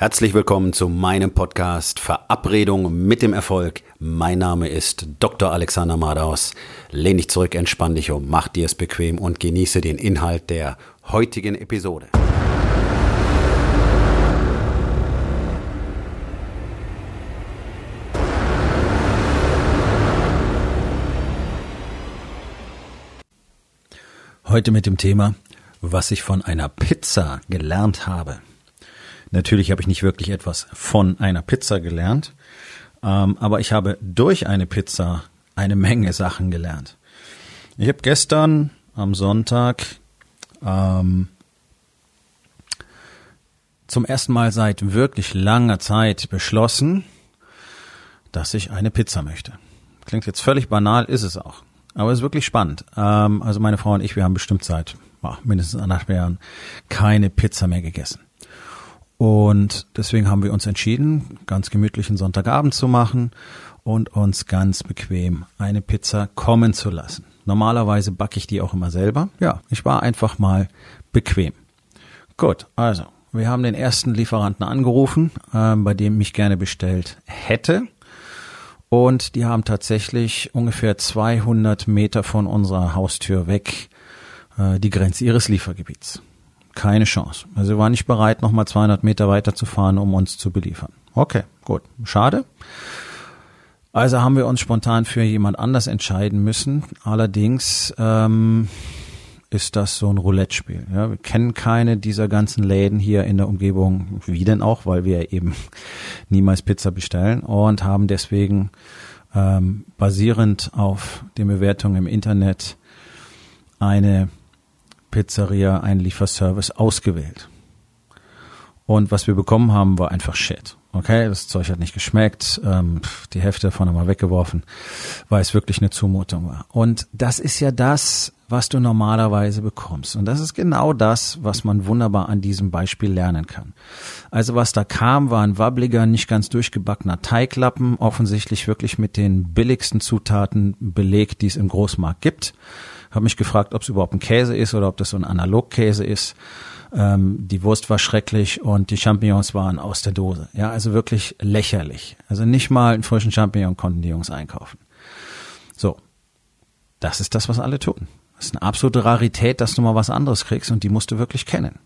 Herzlich willkommen zu meinem Podcast Verabredung mit dem Erfolg. Mein Name ist Dr. Alexander Madaus. Lehn dich zurück, entspann dich um, mach dir es bequem und genieße den Inhalt der heutigen Episode. Heute mit dem Thema, was ich von einer Pizza gelernt habe. Natürlich habe ich nicht wirklich etwas von einer Pizza gelernt, ähm, aber ich habe durch eine Pizza eine Menge Sachen gelernt. Ich habe gestern am Sonntag ähm, zum ersten Mal seit wirklich langer Zeit beschlossen, dass ich eine Pizza möchte. Klingt jetzt völlig banal, ist es auch. Aber es ist wirklich spannend. Ähm, also meine Frau und ich, wir haben bestimmt seit oh, mindestens anderthalb Jahren keine Pizza mehr gegessen. Und deswegen haben wir uns entschieden, ganz gemütlichen Sonntagabend zu machen und uns ganz bequem eine Pizza kommen zu lassen. Normalerweise backe ich die auch immer selber. Ja, ich war einfach mal bequem. Gut, also, wir haben den ersten Lieferanten angerufen, äh, bei dem ich gerne bestellt hätte. Und die haben tatsächlich ungefähr 200 Meter von unserer Haustür weg äh, die Grenze ihres Liefergebiets keine Chance. Also sie war nicht bereit, nochmal 200 Meter weiter zu fahren, um uns zu beliefern. Okay, gut. Schade. Also haben wir uns spontan für jemand anders entscheiden müssen. Allerdings ähm, ist das so ein Roulette-Spiel. Ja, wir kennen keine dieser ganzen Läden hier in der Umgebung, wie denn auch, weil wir eben niemals Pizza bestellen und haben deswegen ähm, basierend auf den Bewertungen im Internet eine Pizzeria einen Lieferservice ausgewählt. Und was wir bekommen haben, war einfach Shit. Okay, das Zeug hat nicht geschmeckt, ähm, die Hälfte davon haben wir weggeworfen, weil es wirklich eine Zumutung war. Und das ist ja das, was du normalerweise bekommst. Und das ist genau das, was man wunderbar an diesem Beispiel lernen kann. Also was da kam, war ein wabbliger, nicht ganz durchgebackener Teiglappen, offensichtlich wirklich mit den billigsten Zutaten belegt, die es im Großmarkt gibt habe mich gefragt, ob es überhaupt ein Käse ist oder ob das so ein Analogkäse ist. Ähm, die Wurst war schrecklich und die Champignons waren aus der Dose. Ja, also wirklich lächerlich. Also nicht mal einen frischen Champignon konnten die Jungs einkaufen. So, das ist das, was alle tun. Das ist eine absolute Rarität, dass du mal was anderes kriegst und die musst du wirklich kennen.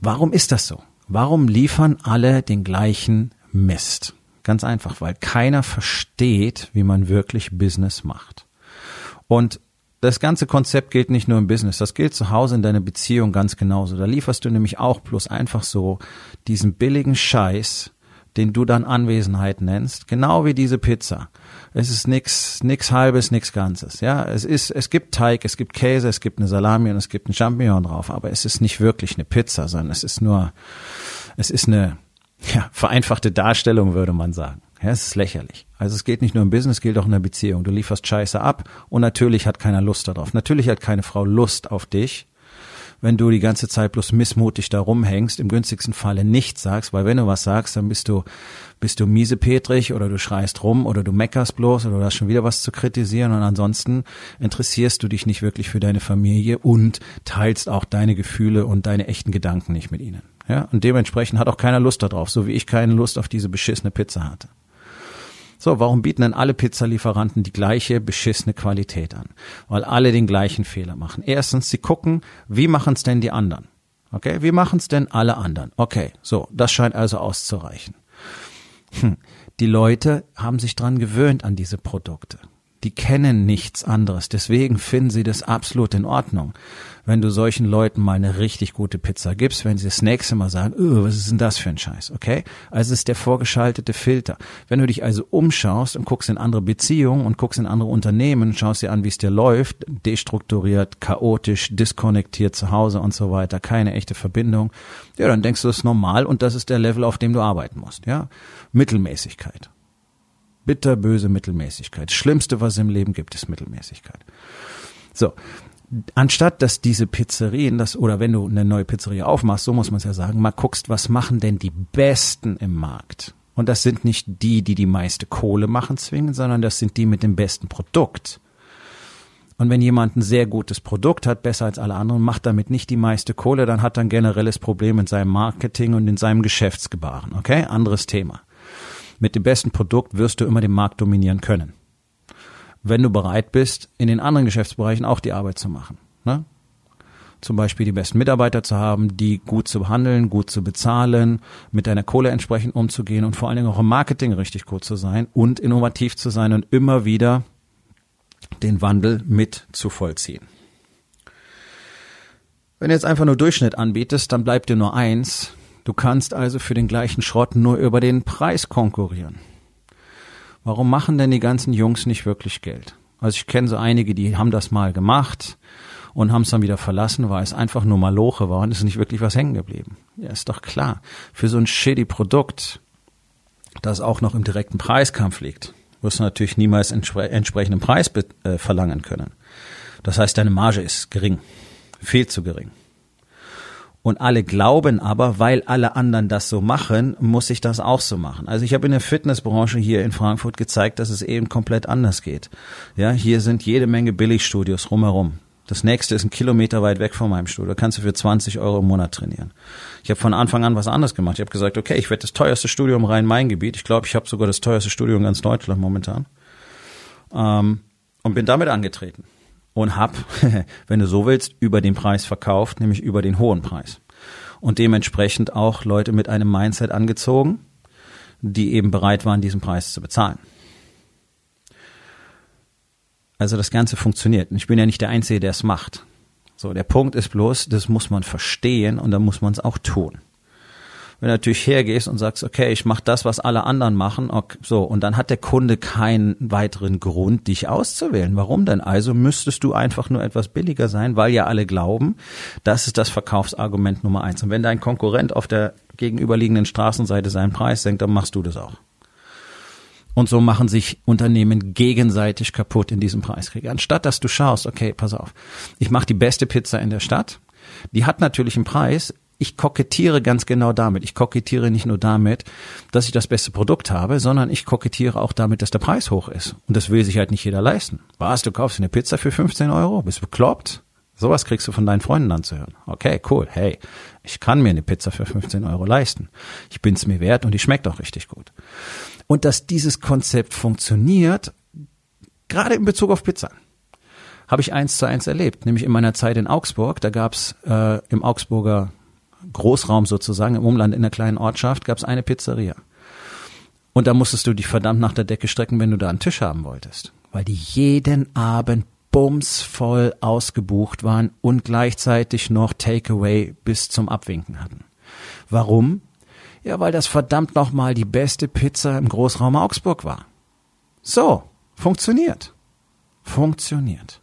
Warum ist das so? Warum liefern alle den gleichen Mist? Ganz einfach, weil keiner versteht, wie man wirklich Business macht. Und das ganze Konzept gilt nicht nur im Business, das gilt zu Hause in deiner Beziehung ganz genauso. Da lieferst du nämlich auch bloß einfach so diesen billigen Scheiß, den du dann Anwesenheit nennst, genau wie diese Pizza. Es ist nix, nix halbes, nix ganzes. Ja, es ist, es gibt Teig, es gibt Käse, es gibt eine Salami und es gibt ein Champignon drauf, aber es ist nicht wirklich eine Pizza, sondern es ist nur, es ist eine, ja, vereinfachte Darstellung, würde man sagen. Ja, es ist lächerlich. Also es geht nicht nur im Business, gilt auch in der Beziehung. Du lieferst Scheiße ab und natürlich hat keiner Lust darauf. Natürlich hat keine Frau Lust auf dich, wenn du die ganze Zeit bloß missmutig da rumhängst, im günstigsten Falle nichts sagst, weil wenn du was sagst, dann bist du, bist du miesepetrig oder du schreist rum oder du meckerst bloß oder du hast schon wieder was zu kritisieren und ansonsten interessierst du dich nicht wirklich für deine Familie und teilst auch deine Gefühle und deine echten Gedanken nicht mit ihnen. Ja, und dementsprechend hat auch keiner Lust darauf, so wie ich keine Lust auf diese beschissene Pizza hatte. So, warum bieten denn alle Pizzalieferanten die gleiche beschissene Qualität an? Weil alle den gleichen Fehler machen. Erstens, sie gucken, wie machen es denn die anderen? Okay, wie machen es denn alle anderen? Okay, so, das scheint also auszureichen. Hm. Die Leute haben sich dran gewöhnt an diese Produkte die kennen nichts anderes. Deswegen finden sie das absolut in Ordnung. Wenn du solchen Leuten mal eine richtig gute Pizza gibst, wenn sie das nächste Mal sagen, oh, was ist denn das für ein Scheiß, okay? Also ist der vorgeschaltete Filter. Wenn du dich also umschaust und guckst in andere Beziehungen und guckst in andere Unternehmen, schaust dir an, wie es dir läuft, destrukturiert, chaotisch, diskonnektiert zu Hause und so weiter, keine echte Verbindung, ja, dann denkst du, das ist normal und das ist der Level, auf dem du arbeiten musst, ja? Mittelmäßigkeit bitterböse Mittelmäßigkeit. Das Schlimmste, was es im Leben gibt, ist Mittelmäßigkeit. So. Anstatt dass diese Pizzerien, das, oder wenn du eine neue Pizzeria aufmachst, so muss man es ja sagen, mal guckst, was machen denn die Besten im Markt? Und das sind nicht die, die die meiste Kohle machen zwingen, sondern das sind die mit dem besten Produkt. Und wenn jemand ein sehr gutes Produkt hat, besser als alle anderen, macht damit nicht die meiste Kohle, dann hat er ein generelles Problem in seinem Marketing und in seinem Geschäftsgebaren. Okay? Anderes Thema. Mit dem besten Produkt wirst du immer den Markt dominieren können. Wenn du bereit bist, in den anderen Geschäftsbereichen auch die Arbeit zu machen. Ne? Zum Beispiel die besten Mitarbeiter zu haben, die gut zu behandeln, gut zu bezahlen, mit deiner Kohle entsprechend umzugehen und vor allen Dingen auch im Marketing richtig gut zu sein und innovativ zu sein und immer wieder den Wandel mit zu vollziehen. Wenn du jetzt einfach nur Durchschnitt anbietest, dann bleibt dir nur eins. Du kannst also für den gleichen Schrott nur über den Preis konkurrieren. Warum machen denn die ganzen Jungs nicht wirklich Geld? Also ich kenne so einige, die haben das mal gemacht und haben es dann wieder verlassen, weil es einfach nur Maloche war und es ist nicht wirklich was hängen geblieben. Ja, ist doch klar. Für so ein shitty Produkt, das auch noch im direkten Preiskampf liegt, wirst du natürlich niemals entspre entsprechenden Preis äh, verlangen können. Das heißt, deine Marge ist gering, viel zu gering. Und alle glauben aber, weil alle anderen das so machen, muss ich das auch so machen. Also ich habe in der Fitnessbranche hier in Frankfurt gezeigt, dass es eben komplett anders geht. Ja, hier sind jede Menge Billigstudios rumherum. Das nächste ist ein Kilometer weit weg von meinem Studio. Da kannst du für 20 Euro im Monat trainieren. Ich habe von Anfang an was anderes gemacht. Ich habe gesagt, okay, ich werde das teuerste Studio im Rhein-Main-Gebiet. Ich glaube, ich habe sogar das teuerste Studio in ganz Deutschland momentan. Ähm, und bin damit angetreten. Und hab, wenn du so willst, über den Preis verkauft, nämlich über den hohen Preis. Und dementsprechend auch Leute mit einem Mindset angezogen, die eben bereit waren, diesen Preis zu bezahlen. Also das Ganze funktioniert. Und ich bin ja nicht der Einzige, der es macht. So, der Punkt ist bloß, das muss man verstehen und dann muss man es auch tun. Wenn du natürlich hergehst und sagst, okay, ich mache das, was alle anderen machen, okay, so, und dann hat der Kunde keinen weiteren Grund, dich auszuwählen. Warum denn? Also müsstest du einfach nur etwas billiger sein, weil ja alle glauben, das ist das Verkaufsargument Nummer eins. Und wenn dein Konkurrent auf der gegenüberliegenden Straßenseite seinen Preis senkt, dann machst du das auch. Und so machen sich Unternehmen gegenseitig kaputt in diesem Preiskrieg. Anstatt dass du schaust, okay, pass auf, ich mache die beste Pizza in der Stadt, die hat natürlich einen Preis, ich kokettiere ganz genau damit. Ich kokettiere nicht nur damit, dass ich das beste Produkt habe, sondern ich kokettiere auch damit, dass der Preis hoch ist. Und das will sich halt nicht jeder leisten. Was, du kaufst eine Pizza für 15 Euro? Bist bekloppt? Sowas kriegst du von deinen Freunden anzuhören. Okay, cool. Hey, ich kann mir eine Pizza für 15 Euro leisten. Ich bin's mir wert und die schmeckt auch richtig gut. Und dass dieses Konzept funktioniert, gerade in Bezug auf Pizza, habe ich eins zu eins erlebt. Nämlich in meiner Zeit in Augsburg, da gab's äh, im Augsburger Großraum sozusagen, im Umland in der kleinen Ortschaft, gab's eine Pizzeria. Und da musstest du dich verdammt nach der Decke strecken, wenn du da einen Tisch haben wolltest. Weil die jeden Abend bumsvoll ausgebucht waren und gleichzeitig noch Takeaway bis zum Abwinken hatten. Warum? Ja, weil das verdammt nochmal die beste Pizza im Großraum Augsburg war. So, funktioniert. Funktioniert.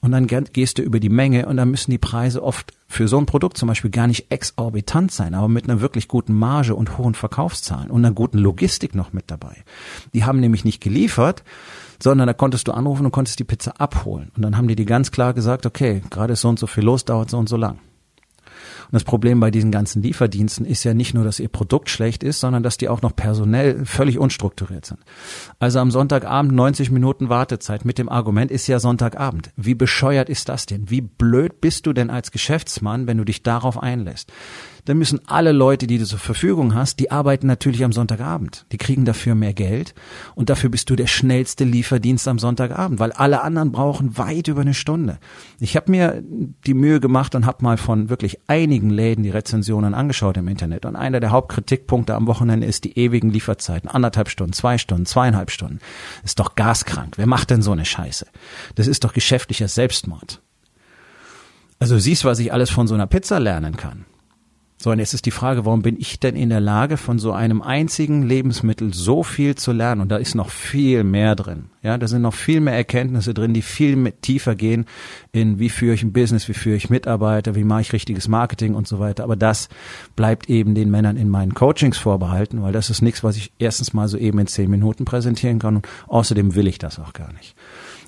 Und dann gehst du über die Menge und dann müssen die Preise oft für so ein Produkt zum Beispiel gar nicht exorbitant sein, aber mit einer wirklich guten Marge und hohen Verkaufszahlen und einer guten Logistik noch mit dabei. Die haben nämlich nicht geliefert, sondern da konntest du anrufen und konntest die Pizza abholen. Und dann haben die dir ganz klar gesagt, okay, gerade ist so und so viel los, dauert so und so lang. Und das Problem bei diesen ganzen Lieferdiensten ist ja nicht nur, dass ihr Produkt schlecht ist, sondern dass die auch noch personell völlig unstrukturiert sind. Also am Sonntagabend 90 Minuten Wartezeit mit dem Argument ist ja Sonntagabend. Wie bescheuert ist das denn? Wie blöd bist du denn als Geschäftsmann, wenn du dich darauf einlässt? Dann müssen alle Leute, die du zur Verfügung hast, die arbeiten natürlich am Sonntagabend. Die kriegen dafür mehr Geld und dafür bist du der schnellste Lieferdienst am Sonntagabend, weil alle anderen brauchen weit über eine Stunde. Ich habe mir die Mühe gemacht und habe mal von wirklich einigen Läden die Rezensionen angeschaut im Internet und einer der Hauptkritikpunkte am Wochenende ist die ewigen Lieferzeiten. Anderthalb Stunden, zwei Stunden, zweieinhalb Stunden. Ist doch gaskrank. Wer macht denn so eine Scheiße? Das ist doch geschäftlicher Selbstmord. Also siehst, was ich alles von so einer Pizza lernen kann. So, und jetzt ist die Frage, warum bin ich denn in der Lage, von so einem einzigen Lebensmittel so viel zu lernen? Und da ist noch viel mehr drin. Ja, da sind noch viel mehr Erkenntnisse drin, die viel tiefer gehen in, wie führe ich ein Business, wie führe ich Mitarbeiter, wie mache ich richtiges Marketing und so weiter. Aber das bleibt eben den Männern in meinen Coachings vorbehalten, weil das ist nichts, was ich erstens mal so eben in zehn Minuten präsentieren kann und außerdem will ich das auch gar nicht.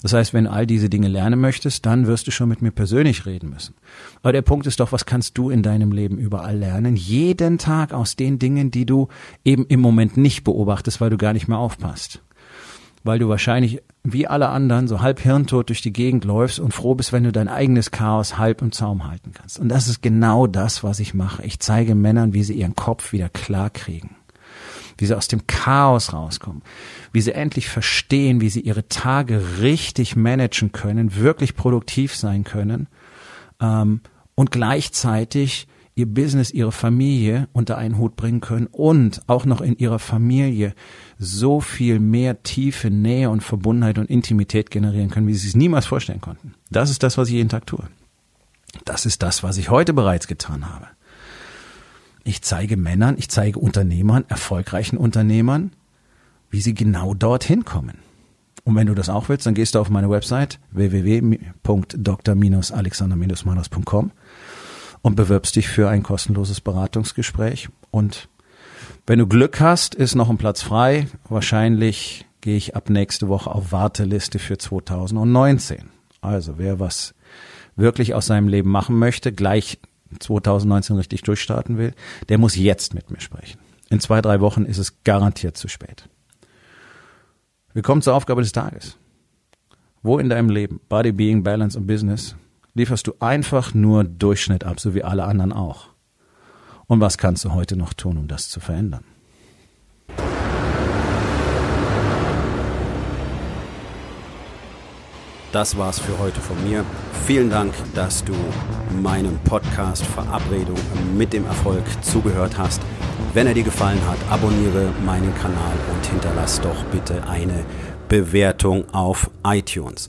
Das heißt, wenn all diese Dinge lernen möchtest, dann wirst du schon mit mir persönlich reden müssen. Aber der Punkt ist doch, was kannst du in deinem Leben überall lernen? Jeden Tag aus den Dingen, die du eben im Moment nicht beobachtest, weil du gar nicht mehr aufpasst. Weil du wahrscheinlich wie alle anderen so halb hirntot durch die Gegend läufst und froh bist, wenn du dein eigenes Chaos halb im Zaum halten kannst. Und das ist genau das, was ich mache. Ich zeige Männern, wie sie ihren Kopf wieder klar kriegen, wie sie aus dem Chaos rauskommen, wie sie endlich verstehen, wie sie ihre Tage richtig managen können, wirklich produktiv sein können ähm, und gleichzeitig ihr Business, ihre Familie unter einen Hut bringen können und auch noch in ihrer Familie so viel mehr tiefe Nähe und Verbundenheit und Intimität generieren können, wie sie es niemals vorstellen konnten. Das ist das, was ich jeden Tag tue. Das ist das, was ich heute bereits getan habe. Ich zeige Männern, ich zeige Unternehmern, erfolgreichen Unternehmern, wie sie genau dorthin kommen. Und wenn du das auch willst, dann gehst du auf meine Website www.dr-alexander-manos.com und bewirbst dich für ein kostenloses Beratungsgespräch. Und wenn du Glück hast, ist noch ein Platz frei. Wahrscheinlich gehe ich ab nächste Woche auf Warteliste für 2019. Also wer was wirklich aus seinem Leben machen möchte, gleich 2019 richtig durchstarten will, der muss jetzt mit mir sprechen. In zwei, drei Wochen ist es garantiert zu spät. Wir kommen zur Aufgabe des Tages. Wo in deinem Leben, Body, Being, Balance und Business, lieferst du einfach nur Durchschnitt ab, so wie alle anderen auch? Und was kannst du heute noch tun, um das zu verändern? Das war's für heute von mir. Vielen Dank, dass du meinem Podcast Verabredung mit dem Erfolg zugehört hast. Wenn er dir gefallen hat, abonniere meinen Kanal und hinterlass doch bitte eine Bewertung auf iTunes.